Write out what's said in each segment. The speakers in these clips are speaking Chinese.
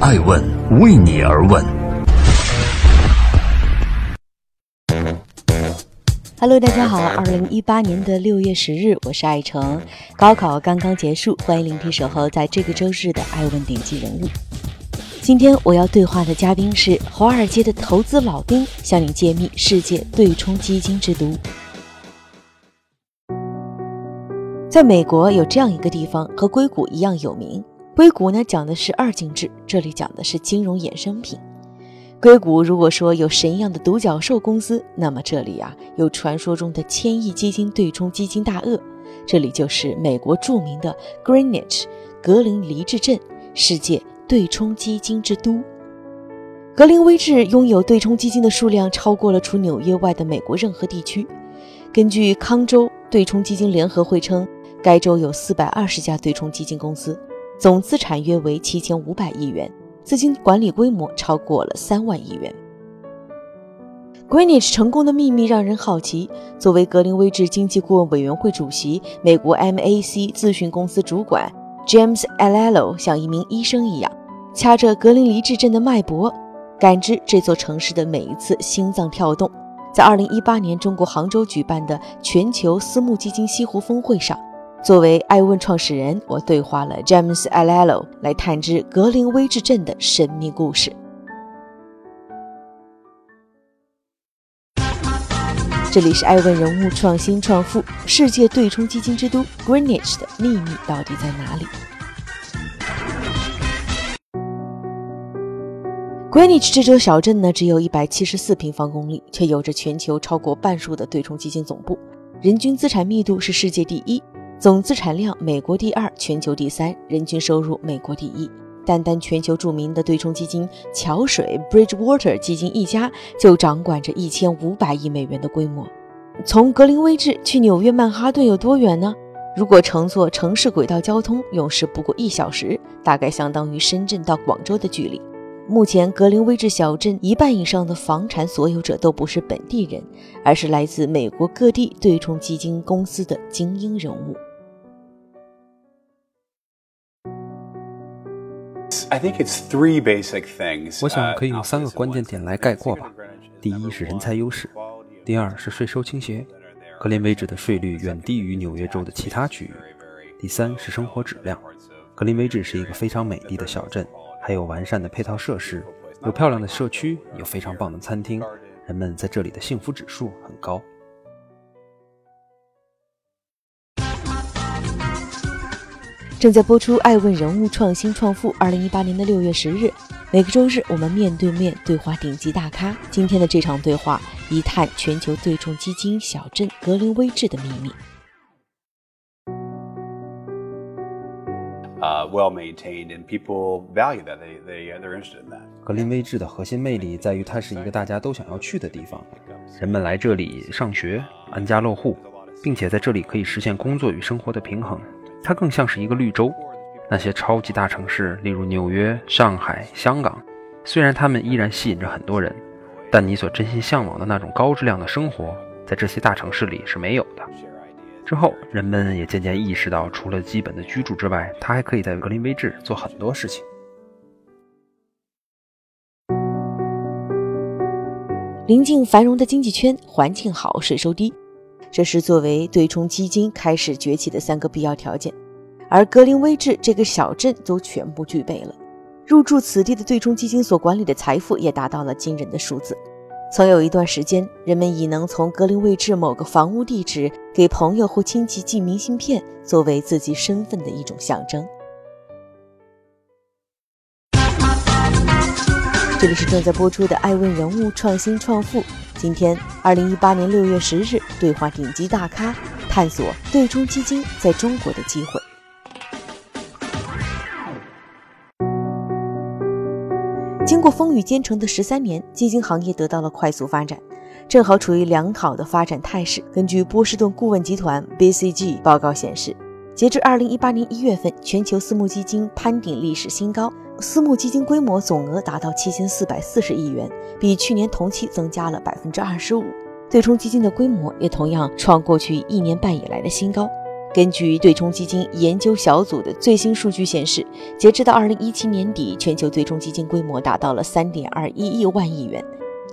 爱问为你而问。Hello，大家好，二零一八年的六月十日，我是爱成。高考刚刚结束，欢迎聆听守候在这个周日的爱问顶级人物。今天我要对话的嘉宾是华尔街的投资老兵，向你揭秘世界对冲基金之毒。在美国有这样一个地方，和硅谷一样有名。硅谷呢讲的是二进制，这里讲的是金融衍生品。硅谷如果说有神一样的独角兽公司，那么这里啊有传说中的千亿基金对冲基金大鳄，这里就是美国著名的 Greenwich 格林威治镇，世界对冲基金之都。格林威治拥有对冲基金的数量超过了除纽约外的美国任何地区。根据康州对冲基金联合会称。该州有四百二十家对冲基金公司，总资产约为七千五百亿元，资金管理规模超过了三万亿元。Greenwich 成功的秘密让人好奇。作为格林威治经济顾问委员会主席、美国 MAC 咨询公司主管 James Alelo 像一名医生一样，掐着格林威治镇的脉搏，感知这座城市的每一次心脏跳动。在二零一八年中国杭州举办的全球私募基金西湖峰会上。作为艾问创始人，我对话了 James Alelo 来探知格林威治镇的神秘故事。这里是艾问人物创新创富世界对冲基金之都 Greenwich 的秘密到底在哪里？Greenwich 这座小镇呢，只有一百七十四平方公里，却有着全球超过半数的对冲基金总部，人均资产密度是世界第一。总资产量，美国第二，全球第三；人均收入，美国第一。单单全球著名的对冲基金桥水 （Bridgewater） 基金一家，就掌管着一千五百亿美元的规模。从格林威治去纽约曼哈顿有多远呢？如果乘坐城市轨道交通，用时不过一小时，大概相当于深圳到广州的距离。目前，格林威治小镇一半以上的房产所有者都不是本地人，而是来自美国各地对冲基金公司的精英人物。我想可以用三个关键点来概括吧。第一是人才优势，第二是税收倾斜，格林威治的税率远低于纽约州的其他区域。第三是生活质量，格林威治是一个非常美丽的小镇，还有完善的配套设施，有漂亮的社区，有非常棒的餐厅，人们在这里的幸福指数很高。正在播出《爱问人物创新创富》。二零一八年的六月十日，每个周日我们面对面对话顶级大咖。今天的这场对话，一探全球对冲基金小镇格林威治的秘密。Uh, well maintained, and people value that. They they they're interested in that. 格林威治的核心魅力在于它是一个大家都想要去的地方，人们来这里上学、安家落户，并且在这里可以实现工作与生活的平衡。它更像是一个绿洲。那些超级大城市，例如纽约、上海、香港，虽然他们依然吸引着很多人，但你所真心向往的那种高质量的生活，在这些大城市里是没有的。之后，人们也渐渐意识到，除了基本的居住之外，他还可以在格林威治做很多事情。临近繁荣的经济圈，环境好，税收低。这是作为对冲基金开始崛起的三个必要条件，而格林威治这个小镇都全部具备了。入驻此地的对冲基金所管理的财富也达到了惊人的数字。曾有一段时间，人们以能从格林威治某个房屋地址给朋友或亲戚寄明信片作为自己身份的一种象征。这里是正在播出的《爱问人物创新创富》。今天，二零一八年六月十日，对话顶级大咖，探索对冲基金在中国的机会。经过风雨兼程的十三年，基金行业得到了快速发展，正好处于良好的发展态势。根据波士顿顾问集团 （BCG） 报告显示，截至二零一八年一月份，全球私募基金攀顶历史新高。私募基金规模总额达到七千四百四十亿元，比去年同期增加了百分之二十五。对冲基金的规模也同样创过去一年半以来的新高。根据对冲基金研究小组的最新数据显示，截至到二零一七年底，全球对冲基金规模达到了三点二一亿万亿元。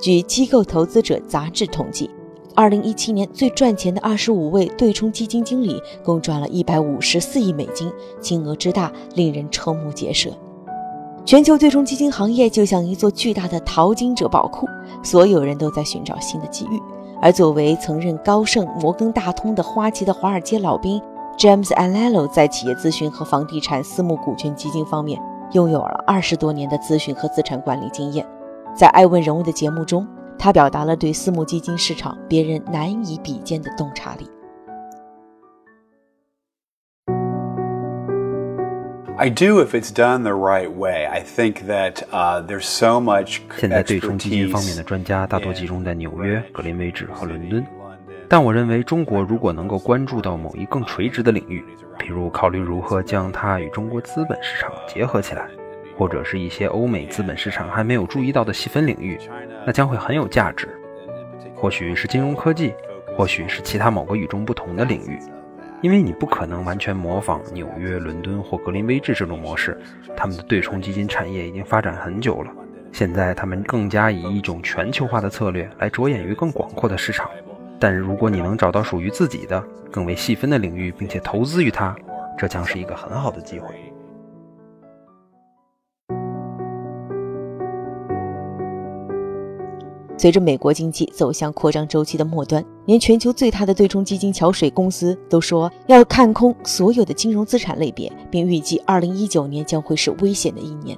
据机构投资者杂志统计，二零一七年最赚钱的二十五位对冲基金经理共赚了一百五十四亿美金，金额之大令人瞠目结舌。全球对冲基金行业就像一座巨大的淘金者宝库，所有人都在寻找新的机遇。而作为曾任高盛、摩根大通的花旗的华尔街老兵，James Alelo 在企业咨询和房地产私募股权基金方面拥有了二十多年的咨询和资产管理经验。在《爱问人物》的节目中，他表达了对私募基金市场别人难以比肩的洞察力。I do if it's done the right way. I think that uh, there's so much 现在对冲基金方面的专家大多集中在纽约、格林威治和伦敦，但我认为中国如果能够关注到某一更垂直的领域，比如考虑如何将它与中国资本市场结合起来，或者是一些欧美资本市场还没有注意到的细分领域，那将会很有价值。或许是金融科技，或许是其他某个与众不同的领域。因为你不可能完全模仿纽约、伦敦或格林威治这种模式，他们的对冲基金产业已经发展很久了。现在他们更加以一种全球化的策略来着眼于更广阔的市场。但如果你能找到属于自己的、更为细分的领域，并且投资于它，这将是一个很好的机会。随着美国经济走向扩张周期的末端，连全球最大的对冲基金桥水公司都说要看空所有的金融资产类别，并预计2019年将会是危险的一年。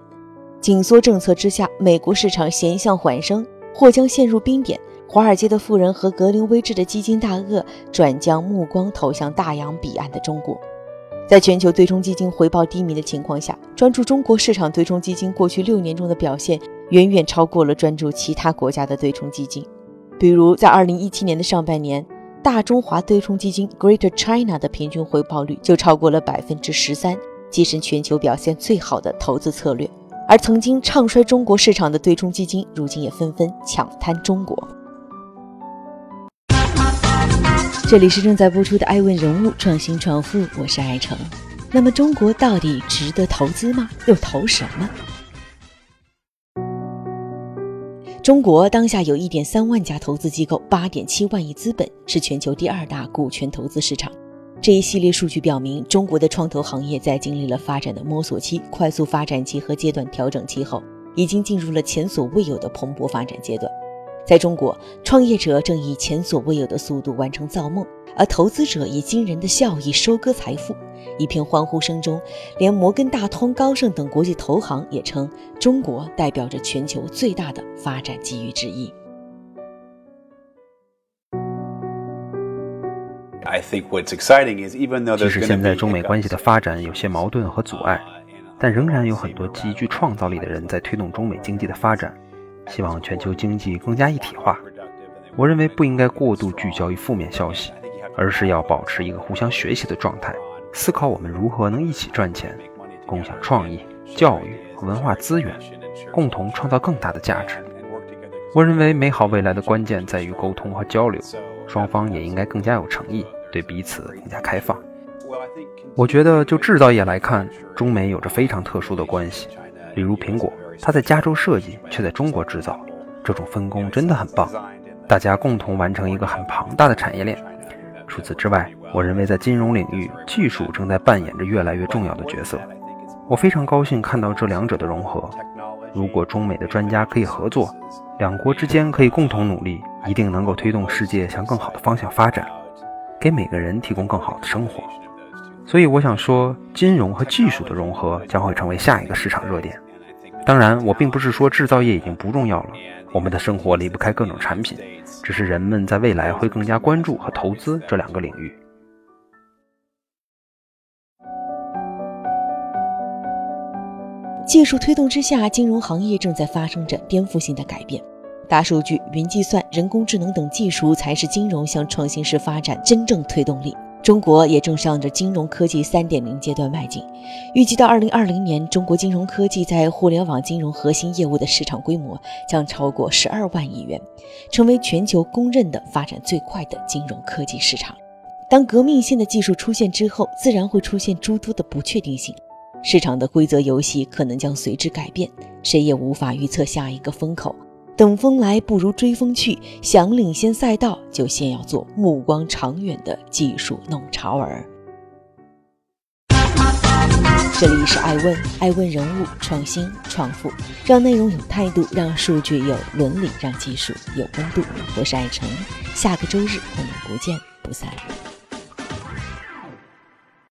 紧缩政策之下，美国市场险象环生，或将陷入冰点。华尔街的富人和格林威治的基金大鳄转将目光投向大洋彼岸的中国。在全球对冲基金回报低迷的情况下，专注中国市场对冲基金过去六年中的表现。远远超过了专注其他国家的对冲基金，比如在2017年的上半年，大中华对冲基金 Greater China 的平均回报率就超过了百分之十三，跻身全球表现最好的投资策略。而曾经唱衰中国市场的对冲基金，如今也纷纷抢滩中国。这里是正在播出的《爱问人物创新创富》，我是爱成。那么，中国到底值得投资吗？又投什么？中国当下有一点三万家投资机构，八点七万亿资本，是全球第二大股权投资市场。这一系列数据表明，中国的创投行业在经历了发展的摸索期、快速发展期和阶段调整期后，已经进入了前所未有的蓬勃发展阶段。在中国，创业者正以前所未有的速度完成造梦，而投资者以惊人的效益收割财富。一片欢呼声中，连摩根大通、高盛等国际投行也称中国代表着全球最大的发展机遇之一。即使现在中美关系的发展有些矛盾和阻碍，但仍然有很多极具创造力的人在推动中美经济的发展，希望全球经济更加一体化。我认为不应该过度聚焦于负面消息，而是要保持一个互相学习的状态。思考我们如何能一起赚钱，共享创意、教育和文化资源，共同创造更大的价值。我认为美好未来的关键在于沟通和交流，双方也应该更加有诚意，对彼此更加开放。我觉得就制造业来看，中美有着非常特殊的关系。例如苹果，它在加州设计，却在中国制造，这种分工真的很棒。大家共同完成一个很庞大的产业链。除此之外，我认为在金融领域，技术正在扮演着越来越重要的角色。我非常高兴看到这两者的融合。如果中美的专家可以合作，两国之间可以共同努力，一定能够推动世界向更好的方向发展，给每个人提供更好的生活。所以我想说，金融和技术的融合将会成为下一个市场热点。当然，我并不是说制造业已经不重要了。我们的生活离不开各种产品，只是人们在未来会更加关注和投资这两个领域。技术推动之下，金融行业正在发生着颠覆性的改变。大数据、云计算、人工智能等技术才是金融向创新式发展真正推动力。中国也正向着金融科技三点零阶段迈进。预计到二零二零年，中国金融科技在互联网金融核心业务的市场规模将超过十二万亿元，成为全球公认的发展最快的金融科技市场。当革命性的技术出现之后，自然会出现诸多的不确定性，市场的规则游戏可能将随之改变，谁也无法预测下一个风口。等风来不如追风去，想领先赛道，就先要做目光长远的技术弄潮儿。这里是爱问，爱问人物创新创富，让内容有态度，让数据有伦理，让技术有温度。我是爱成，下个周日我们不见不散。